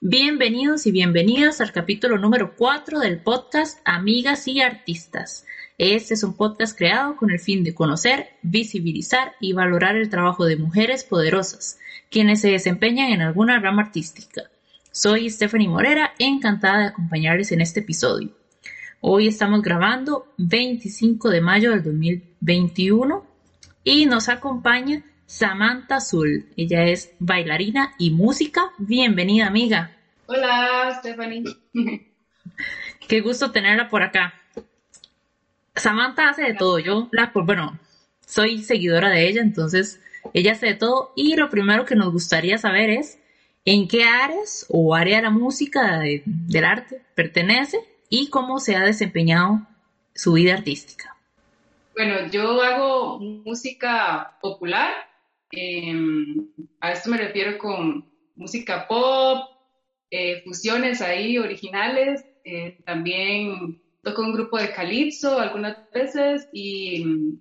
Bienvenidos y bienvenidas al capítulo número 4 del podcast Amigas y Artistas. Este es un podcast creado con el fin de conocer, visibilizar y valorar el trabajo de mujeres poderosas, quienes se desempeñan en alguna rama artística. Soy Stephanie Morera, encantada de acompañarles en este episodio. Hoy estamos grabando 25 de mayo del 2021 y nos acompaña Samantha Azul. Ella es bailarina y música. Bienvenida, amiga. Hola, Stephanie. Qué gusto tenerla por acá. Samantha hace de todo. Yo, la, pues, bueno, soy seguidora de ella, entonces ella hace de todo. Y lo primero que nos gustaría saber es en qué áreas o área de la música, del arte, pertenece y cómo se ha desempeñado su vida artística. Bueno, yo hago música popular Em, a esto me refiero con música pop, eh, fusiones ahí originales, eh, también toco un grupo de calipso algunas veces y mm,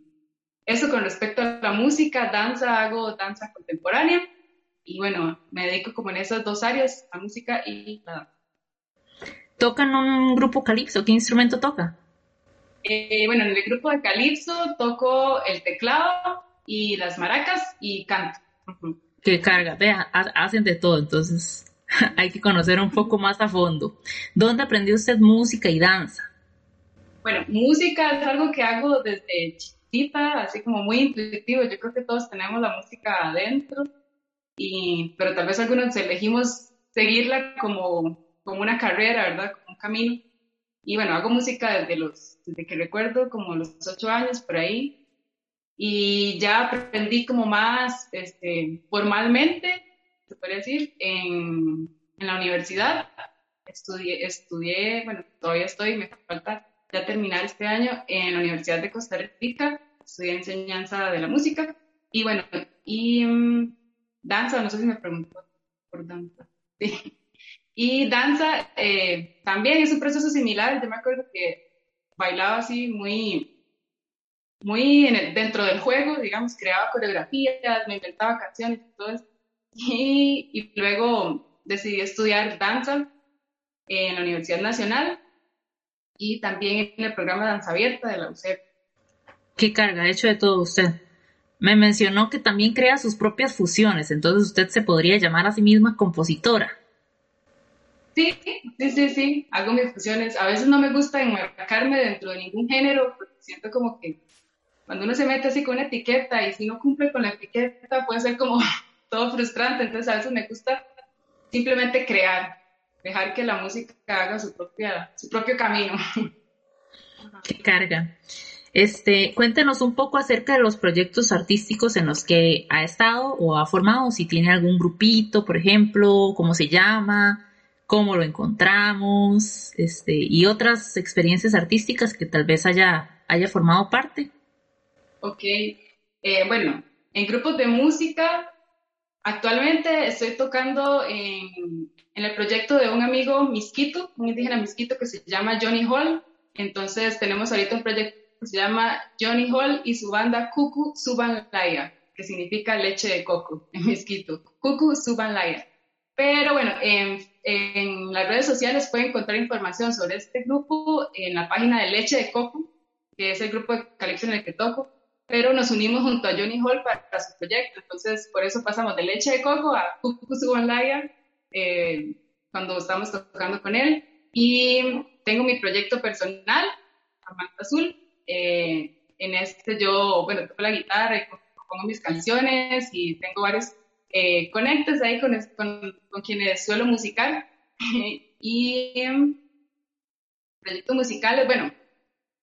eso con respecto a la música, danza, hago danza contemporánea y bueno, me dedico como en esas dos áreas, la música y la danza. ¿Tocan un grupo calipso? ¿Qué instrumento toca? Eh, bueno, en el grupo de calipso toco el teclado, y las maracas y canto. Qué carga, vea, hacen de todo, entonces hay que conocer un poco más a fondo. ¿Dónde aprendió usted música y danza? Bueno, música es algo que hago desde chiquita, así como muy intuitivo. Yo creo que todos tenemos la música adentro, y, pero tal vez algunos elegimos seguirla como, como una carrera, ¿verdad? Como un camino. Y bueno, hago música desde, los, desde que recuerdo, como los ocho años por ahí y ya aprendí como más este, formalmente, se podría decir, en, en, la universidad. Estudié, estudié, bueno, todavía estoy, me falta ya terminar este año en la Universidad de Costa Rica, estudié enseñanza de la música y bueno, y mm, danza, no sé si me preguntó por danza. Sí. Y danza eh, también es un proceso similar, yo me acuerdo que bailaba así muy muy dentro del juego, digamos, creaba coreografías, me inventaba canciones y todo eso. Y, luego decidí estudiar danza en la Universidad Nacional y también en el programa Danza Abierta de la UCEP. Qué carga, hecho de todo usted. Me mencionó que también crea sus propias fusiones, entonces usted se podría llamar a sí misma compositora. Sí, sí, sí, sí, hago mis fusiones. A veces no me gusta enmarcarme dentro de ningún género porque siento como que cuando uno se mete así con una etiqueta y si no cumple con la etiqueta puede ser como todo frustrante, entonces a veces me gusta simplemente crear, dejar que la música haga su, propia, su propio camino. Qué carga. Este, cuéntenos un poco acerca de los proyectos artísticos en los que ha estado o ha formado, si tiene algún grupito, por ejemplo, cómo se llama, cómo lo encontramos, este, y otras experiencias artísticas que tal vez haya, haya formado parte. Ok, eh, bueno, en grupos de música, actualmente estoy tocando en, el proyecto de un amigo misquito, un indígena misquito que se llama Johnny Hall. Entonces tenemos ahorita un proyecto que se llama Johnny Hall y su banda Kuku Suban Laya, que significa leche de coco en misquito. Kuku Suban Laya. Pero bueno, en, en, las redes sociales pueden encontrar información sobre este grupo en la página de Leche de Coco, que es el grupo de calipso en el que toco pero nos unimos junto a Johnny Hall para, su proyecto. Entonces, por eso pasamos de leche de coco a Kukusubanlaya eh, cuando estamos tocando con él. Y tengo mi proyecto personal, Amanda Azul. Eh, en este yo, bueno, toco la guitarra y pongo mis canciones y tengo varios eh, conectes ahí con, con, quienes suelo musicar. y proyectos musicales, bueno,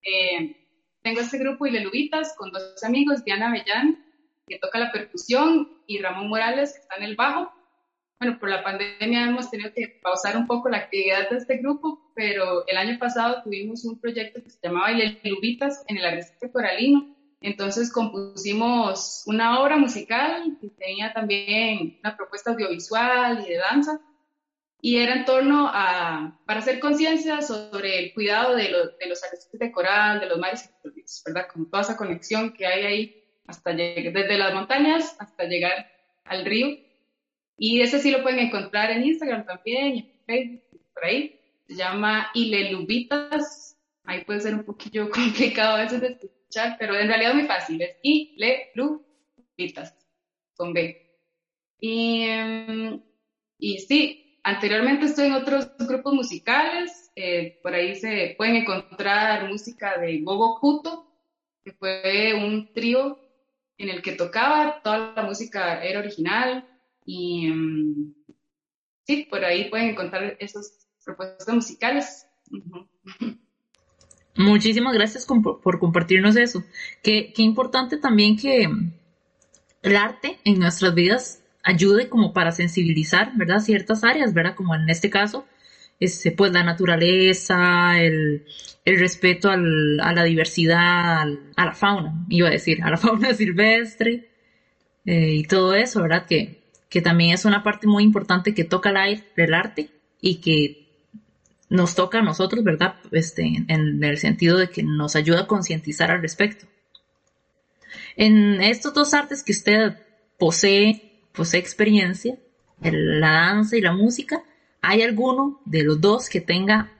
eh, tengo este grupo Ilelubitas con dos amigos, Diana Bellán, que toca la percusión, y Ramón Morales, que está en el bajo. Bueno, por la pandemia hemos tenido que pausar un poco la actividad de este grupo, pero el año pasado tuvimos un proyecto que se llamaba Ilelubitas en el arrecife coralino. Entonces compusimos una obra musical que tenía también una propuesta audiovisual y de danza y era en torno a, para hacer conciencia sobre el cuidado de, de los arrecifes de coral, de los mares ¿verdad? Como toda esa conexión que hay ahí, hasta desde las montañas hasta llegar al río. Y ese sí lo pueden encontrar en Instagram también, en Facebook, por ahí. Se llama Ilelubitas. Ahí puede ser un poquillo complicado a veces de escuchar, pero en realidad es muy fácil. Es Ilelubitas, con B. Y, em, y sí, anteriormente estoy en otros grupos musicales. Eh, por ahí se pueden encontrar música de Gogo Kuto, que fue un trío en el que tocaba, toda la música era original y em, sí, por ahí pueden encontrar esas propuestas musicales. Muchísimas gracias por compartirnos eso. Qué, qué importante también que el arte en nuestras vidas ayude como para sensibilizar, ¿verdad? Ciertas áreas, ¿verdad? Como en este caso, este, pues la naturaleza, el, el respeto al, a la diversidad, a la fauna, iba a decir, a la fauna silvestre eh, y todo eso, ¿verdad? Que, que también es una parte muy importante que toca el aire del arte y que nos toca a nosotros, ¿verdad? Este, en el sentido de que nos ayuda a concientizar al respecto. En estos dos artes que usted posee, posee experiencia, la danza y la música, ¿hay alguno de los dos que tenga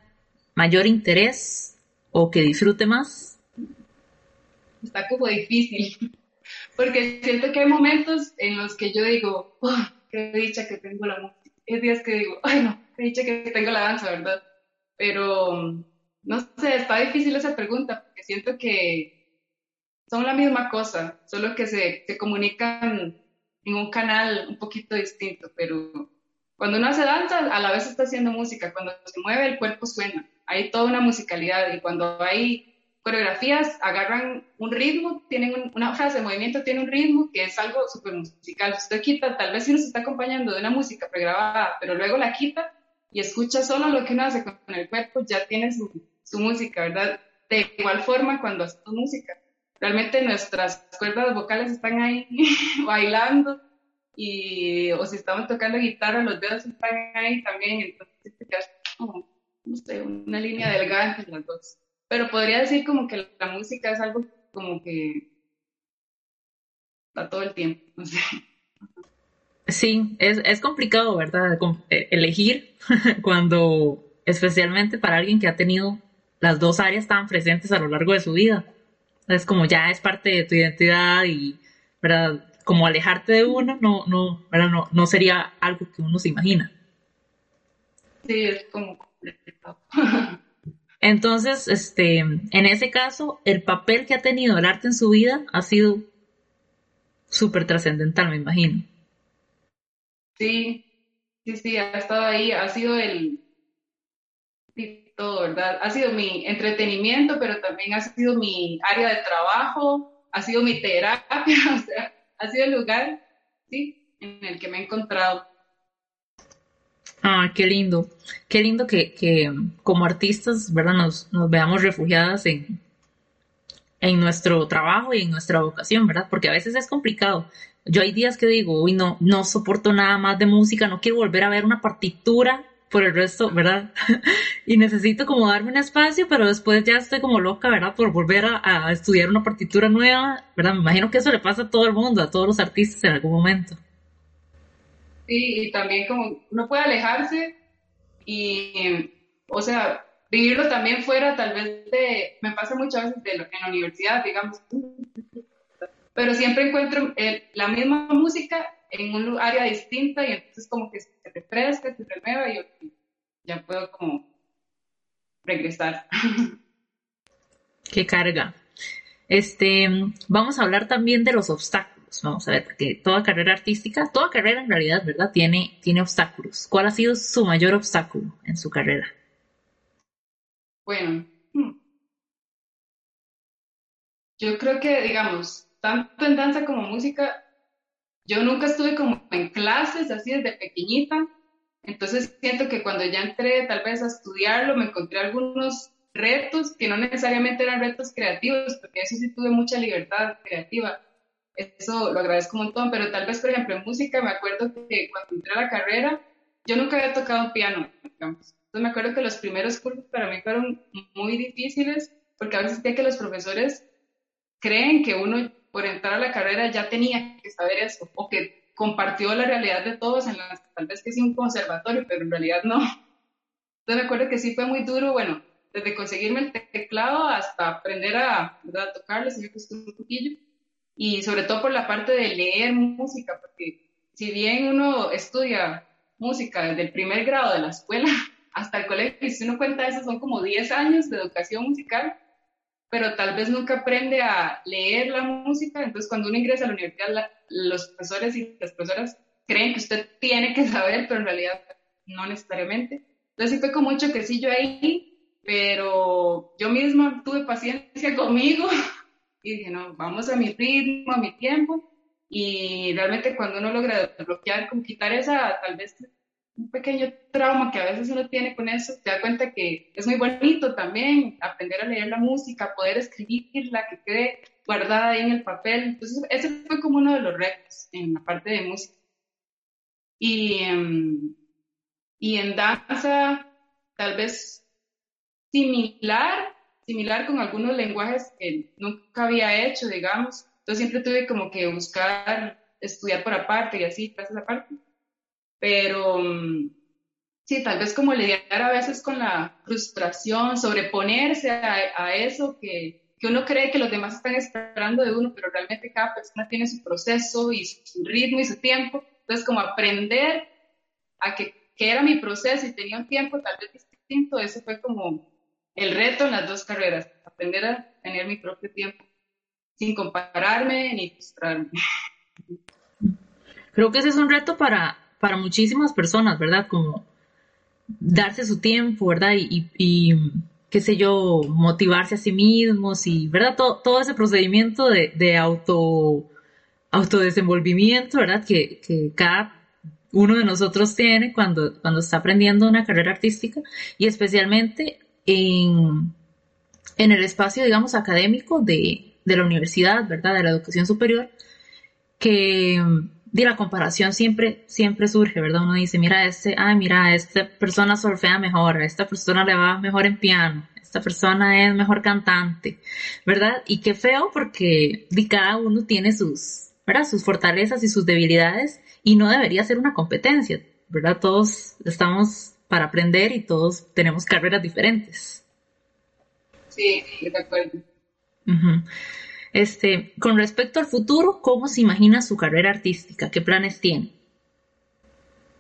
mayor interés o que disfrute más? Está como difícil, porque siento que hay momentos en los que yo digo, oh, qué dicha que tengo la música. Hay días que digo, ay no, qué dicha que tengo la danza, ¿verdad? Pero, no sé, está difícil esa pregunta, porque siento que son la misma cosa, solo que se, se comunican en un canal un poquito distinto, pero cuando uno hace danza, a la vez está haciendo música, cuando se mueve el cuerpo suena, hay toda una musicalidad y cuando hay coreografías agarran un ritmo, tienen una frase de movimiento, tiene un ritmo que es algo súper musical. Si usted quita, tal vez si uno se está acompañando de una música pregrabada, pero luego la quita y escucha solo lo que uno hace con el cuerpo, ya tiene su, su música, ¿verdad? De igual forma cuando hacemos música realmente nuestras cuerdas vocales están ahí bailando y o si estamos tocando guitarra, los dedos están ahí también, entonces es como, no sé, una línea delgada entre las dos. Pero podría decir como que la música es algo como que está todo el tiempo, no sé. Sí, es, es complicado, ¿verdad? E, elegir cuando, especialmente para alguien que ha tenido las dos áreas tan presentes a lo largo de su vida. Es como ya es parte de tu identidad y, ¿verdad? Como alejarte de uno no, no, ¿verdad? no, no sería algo que uno se imagina. Sí, es como Entonces, este, en ese caso, el papel que ha tenido el arte en su vida ha sido súper trascendental, me imagino. Sí, sí, sí, ha estado ahí, ha sido el, todo, ¿verdad? Ha sido mi entretenimiento, pero también ha sido mi área de trabajo, ha sido mi terapia, ha sido el lugar, sí, en el que me he encontrado. Ah, qué lindo, qué lindo que, que como artistas, ¿verdad? Nos, nos veamos refugiadas en, en nuestro trabajo y en nuestra vocación, ¿verdad? Porque a veces es complicado. Yo hay días que digo, uy, no, no soporto nada más de música, no quiero volver a ver una partitura por el resto, ¿verdad? y necesito como darme un espacio, pero después ya estoy como loca, ¿verdad? Por volver a, estudiar una partitura nueva, ¿verdad? Me imagino que eso le pasa a todo el mundo, a todos los artistas en algún momento. Sí, y también como uno puede alejarse y, o sea, vivirlo también fuera, tal vez de, me pasa muchas veces de en la universidad, digamos, pero siempre encuentro la misma música en un área distinta y entonces como que se refresca, se renueva y ya puedo como regresar. Qué carga. Este, vamos a hablar también de los obstáculos. Vamos a ver, porque toda carrera artística, toda carrera en realidad, ¿verdad? Tiene, tiene obstáculos. ¿Cuál ha sido su mayor obstáculo en su carrera? Bueno, hmm. yo creo que, digamos, tanto en danza como música, yo nunca estuve como en clases así desde pequeñita, entonces siento que cuando ya entré tal vez a estudiarlo me encontré algunos retos que no necesariamente eran retos creativos, porque eso sí tuve mucha libertad creativa. Eso lo agradezco un montón, pero tal vez, por ejemplo, en música me acuerdo que cuando entré a la carrera, yo nunca había tocado piano, digamos. Entonces me acuerdo que los primeros cursos para mí fueron muy difíciles, porque a veces que los profesores creen que uno por entrar a la carrera ya tenía que saber eso, o que compartió la realidad de todos en las tal vez que sí un conservatorio, pero en realidad no. Entonces me acuerdo que sí fue muy duro, bueno, desde conseguirme el teclado hasta aprender a, a tocarlo, un poquillo. Y sobre todo por la parte de leer música, porque si bien uno estudia música desde el primer grado de la escuela hasta el colegio, y si uno cuenta eso, son como 10 años de educación musical, pero tal vez nunca aprende a leer la música, entonces cuando uno ingresa a la universidad, los profesores y las profesoras creen que usted tiene que saber, pero en realidad no necesariamente. Entonces sí fue mucho quesillo ahí, pero yo misma tuve paciencia conmigo y dije, no, vamos a mi ritmo, a mi tiempo. Y realmente cuando uno logra desbloquear, como quitar esa, tal vez un pequeño trauma que a veces uno tiene con eso, te da cuenta que es muy bonito también aprender a leer la música, poder escribirla, que quede guardada ahí en el papel. Entonces, ese fue como uno de los retos en la parte de música. Y, em, y en danza, tal vez similar, similar con algunos lenguajes que nunca había hecho, digamos. Entonces siempre tuve como que buscar estudiar por aparte y así, clases aparte. Pero mm, sí, tal vez como lidiar a veces con la frustración, sobreponerse a, a eso que, que, uno cree que los demás están esperando de uno, pero realmente cada persona tiene su proceso y su ritmo y su tiempo. Entonces, como aprender a que, que era mi proceso y tenía un tiempo tal vez distinto, eso fue como el reto en las dos carreras, aprender a tener mi propio tiempo sin compararme ni frustrarme. Creo que ese es un reto para, para muchísimas personas, ¿verdad? Como darse su tiempo, ¿verdad? Y, qué sé yo, motivarse a sí mismos y, ¿verdad? Todo, ese procedimiento de, de auto, autodesenvolvimiento, ¿verdad? Que, que cada uno de nosotros tiene cuando, cuando está aprendiendo una carrera artística y especialmente en, en el espacio, digamos, académico de, de la universidad, ¿verdad? De la educación superior, que de la comparación siempre, siempre surge, ¿verdad? Uno dice, mira, este, ah, mira, esta persona solfea mejor, a esta persona le va mejor en piano, esta persona es mejor cantante, ¿verdad? Y qué feo porque cada uno tiene sus, ¿verdad? Sus fortalezas y sus debilidades y no debería ser una competencia, ¿verdad? Todos estamos para aprender y todos tenemos carreras diferentes. Sí, de acuerdo. Este, con respecto al futuro, ¿cómo se imagina su carrera artística? ¿Qué planes tiene?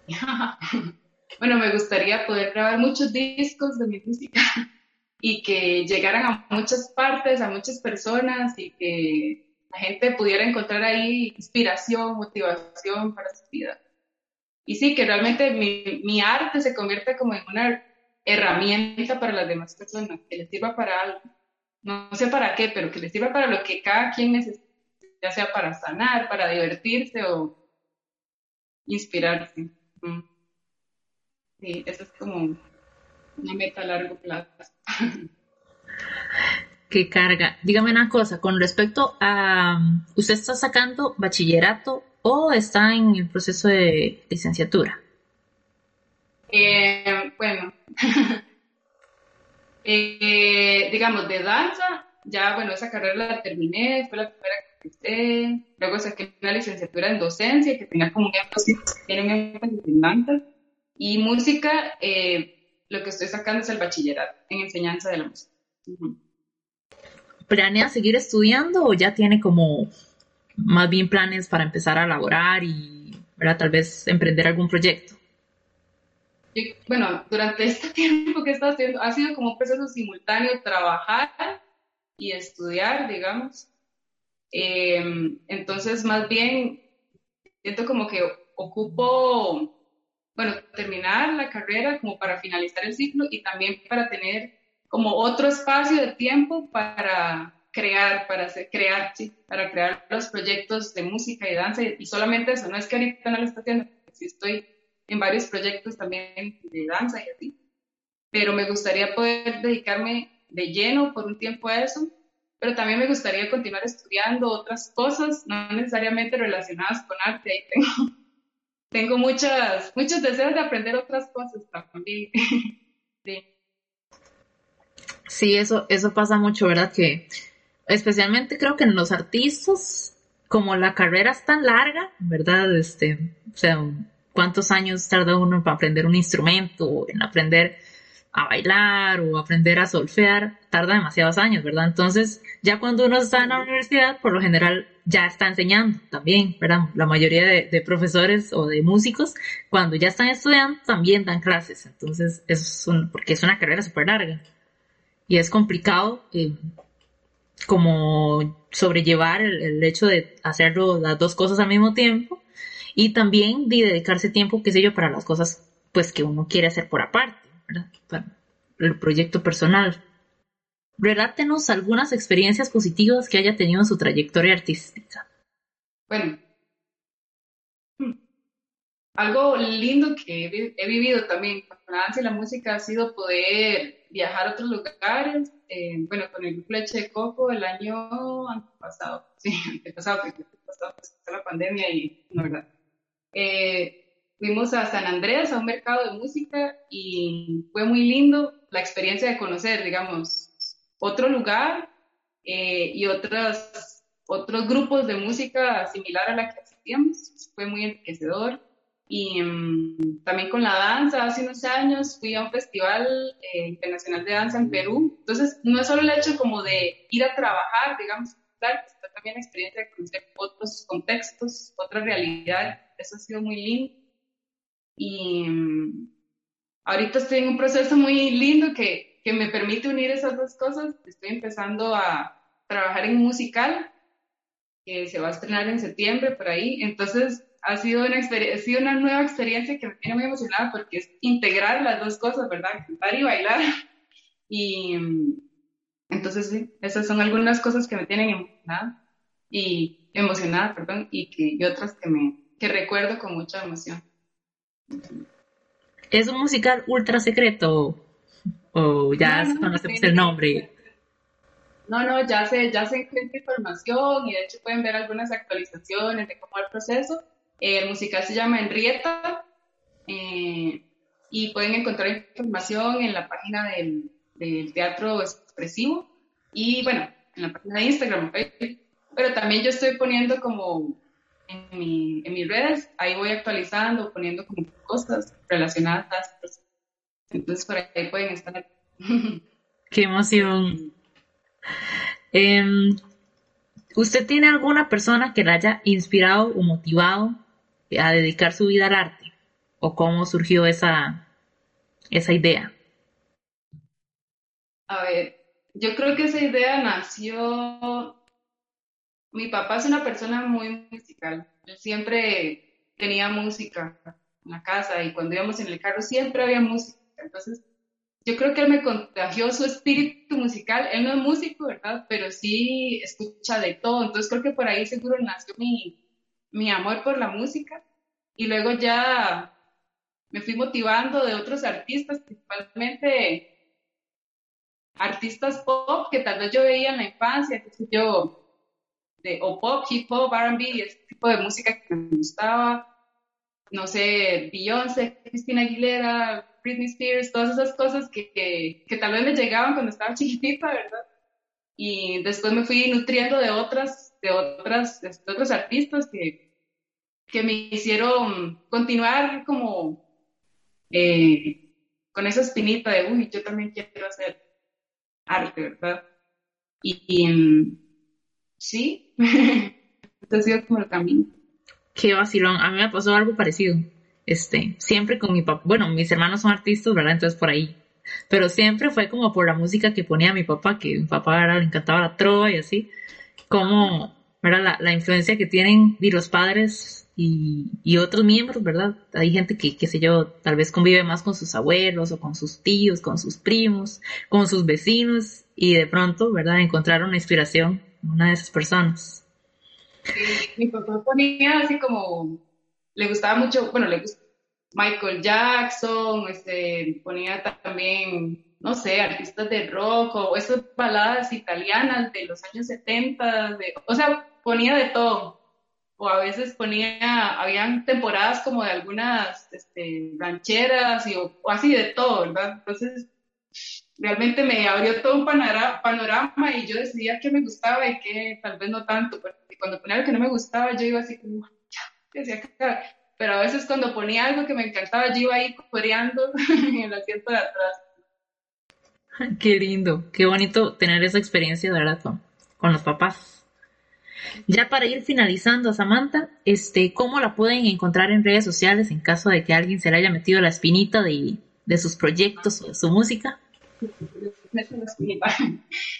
bueno, me gustaría poder grabar muchos discos de mi música y que llegaran a muchas partes, a muchas personas y que la gente pudiera encontrar ahí inspiración, motivación para su vida. Y sí, que realmente mi, mi arte se convierta como en una herramienta para las demás personas, que les sirva para algo no sé para qué, pero que les sirva para lo que cada quien necesita, ya sea para sanar, para divertirse o inspirarse. Sí, eso es como una meta a largo plazo. Qué carga. Dígame una cosa, con respecto a, ¿usted está sacando bachillerato o está en el proceso de licenciatura? Eh, bueno, Eh, digamos, de danza, ya, bueno, esa carrera la terminé, fue la primera que hice, luego saqué una licenciatura en docencia que tenía como un énfasis, tiene un énfasis en danza, y música, eh, lo que estoy sacando es el bachillerato en enseñanza de la música. ¿Planea seguir estudiando o ya tiene como más bien planes para empezar a laborar y tal vez emprender algún proyecto? Bueno, durante este tiempo que he estado haciendo, ha sido como un proceso simultáneo trabajar y estudiar, digamos. Em, entonces, más bien, siento como que ocupo, bueno, terminar la carrera como para finalizar el ciclo y también para tener como otro espacio de tiempo para crear, para hacer, crear, sí, para crear los proyectos de música y danza. Y, solamente eso, no es que ahorita no lo estoy haciendo, sí estoy en varios proyectos también de danza y así. Pero me gustaría poder dedicarme de lleno por un tiempo a eso, pero también me gustaría continuar estudiando otras cosas, no necesariamente relacionadas con arte. Ahí tengo, tengo muchas, muchos deseos de aprender otras cosas también. sí. sí, eso, eso pasa mucho, ¿verdad? Que especialmente creo que en los artistas como la carrera es tan larga, ¿verdad? Este, o sea, ¿cuántos años tarda uno para aprender un instrumento, en aprender a bailar o aprender a solfear? Tarda demasiados años, ¿verdad? Entonces, ya cuando uno está en la universidad, por lo general ya está enseñando también, ¿verdad? La mayoría de, profesores o de músicos, cuando ya están estudiando, también dan clases. Entonces, es un, porque es una carrera súper larga. Y es complicado eh, como sobrellevar el, hecho de hacerlo las dos cosas al mismo tiempo y también de dedicarse tiempo, qué sé yo, para las cosas pues que uno quiere hacer por aparte, ¿verdad? Para el proyecto personal. Relátenos algunas experiencias positivas que haya tenido en su trayectoria artística. Bueno, algo lindo que he, vivido también con la danza y la música ha sido poder viajar a otros lugares. Eh, bueno, con el grupo Leche de Coco el año pasado, sí, antepasado, porque pasado pues, la pandemia y no, ¿verdad? Eh, fuimos a San Andrés, a un mercado de música, y fue muy lindo la experiencia de conocer, digamos, otro lugar eh, y otros, otros grupos de música similar a la que hacíamos. Fue muy enriquecedor. Y mm, también con la danza, hace unos años fui a un festival eh, internacional de danza en Perú. Entonces, no es solo el hecho como de ir a trabajar, digamos, sino también la experiencia de conocer otros contextos, otra realidad. Eso ha sido muy lindo. Y mm, ahorita estoy en un proceso muy lindo que que me permite unir esas dos cosas. Estoy empezando a trabajar en musical que se va a estrenar en septiembre por ahí. Entonces ha sido una, ha sido una nueva experiencia que me tiene muy emocionada porque es integrar las dos cosas, ¿verdad? Cantar y bailar. Y entonces sí, esas son algunas cosas que me tienen emocionada y emocionada, perdón, y que y otras que me que recuerdo con mucha emoción. Es un musical ultra secreto o ya no, conocemos el nombre. No, no, ya se, ya se encuentra información y de hecho pueden ver algunas actualizaciones de cómo va el proceso. el musical se llama Enrieta eh, y pueden encontrar información en la página del, Teatro Expresivo y bueno, en la página de Instagram, pero también yo estoy poniendo como en, mi, en mis redes, ahí voy actualizando, poniendo como cosas relacionadas a este entonces por ahí pueden estar. Qué emoción. Em, ¿Usted tiene alguna persona que la haya inspirado o motivado a dedicar su vida al arte? ¿O cómo surgió esa, esa idea? A ver, yo creo que esa idea nació... Mi papá es una persona muy musical. Él siempre tenía música en la casa y cuando íbamos en el carro siempre había música. Entonces, yo creo que él me contagió su espíritu musical. Él no es músico, ¿verdad? Pero sí escucha de todo. Entonces, creo que por ahí seguro nació mi, mi amor por la música. Y luego ya me fui motivando de otros artistas, principalmente artistas pop que tal vez yo veía en la infancia, que yo, de, o pop, hip hop, RB, ese tipo de música que me gustaba. No sé, Beyoncé, Cristina Aguilera, Britney Spears, todas esas cosas que, que, tal vez me llegaban cuando estaba chiquitita, ¿verdad? Y después me fui nutriendo de otras, de otras, de otros artistas que, que me hicieron continuar como eh, con esa espinita de, uy, yo también quiero hacer arte, ¿verdad? Y, mm, sí, ha sido como el camino. Qué vacilón, a mí me pasó algo parecido este, siempre con mi papá, bueno, mis hermanos son artistas, ¿verdad? Entonces por ahí. Pero siempre fue como por la música que ponía mi papá, que mi papá le encantaba la trova y así, como, ¿verdad? La, la influencia que tienen y los padres y, y, otros miembros, ¿verdad? Hay gente que, qué sé yo, tal vez convive más con sus abuelos o con sus tíos, con sus primos, con sus vecinos y de pronto, ¿verdad? Encontraron inspiración en una de esas personas. mi papá ponía así como le gustaba mucho, bueno, le gusta Michael Jackson, este, ponía también, no sé, artistas de rock o esas baladas italianas de los años 70, de, o sea, ponía de todo. O a veces ponía, habían temporadas como de algunas este, rancheras y, o, así de todo, ¿verdad? Entonces, realmente me abrió todo un panorama, y yo decidía qué me gustaba y qué tal vez no tanto, porque cuando ponía algo que no me gustaba, yo iba así como, decía, pero a veces cuando ponía algo que me encantaba, yo iba ahí coreando en el asiento de atrás. Qué lindo, qué bonito tener esa experiencia, de verdad, con, los papás. Ya para ir finalizando, Samantha, este, ¿cómo la pueden encontrar en redes sociales en caso de que alguien se le haya metido la espinita de, de sus proyectos o de su música?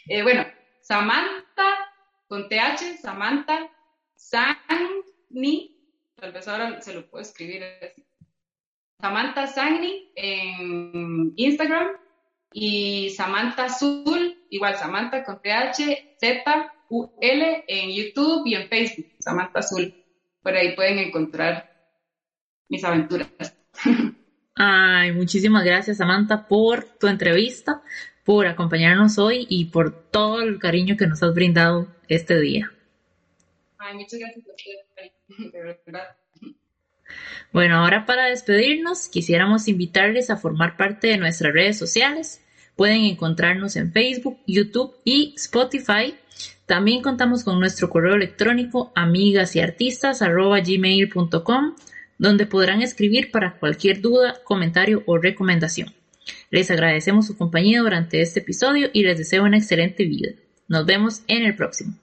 Eh, bueno, Samantha con TH, Samantha Sangni, tal vez ahora se lo puedo escribir así. Samantha Sangni en Instagram y Samantha Azul, igual Samantha con TH, Z, U, L en YouTube y en Facebook, Samantha Azul. Por ahí pueden encontrar mis aventuras. Ay, muchísimas gracias Samantha por tu entrevista, por acompañarnos hoy y por todo el cariño que nos has brindado este día. Ay, muchas gracias de verdad. Bueno, ahora para despedirnos, quisiéramos invitarles a formar parte de nuestras redes sociales. Pueden encontrarnos en Facebook, YouTube y Spotify. También contamos con nuestro correo electrónico amigas y artistas gmail.com donde podrán escribir para cualquier duda, comentario o recomendación. Les agradecemos su compañía durante este episodio y les deseo una excelente vida. Nos vemos en el próximo.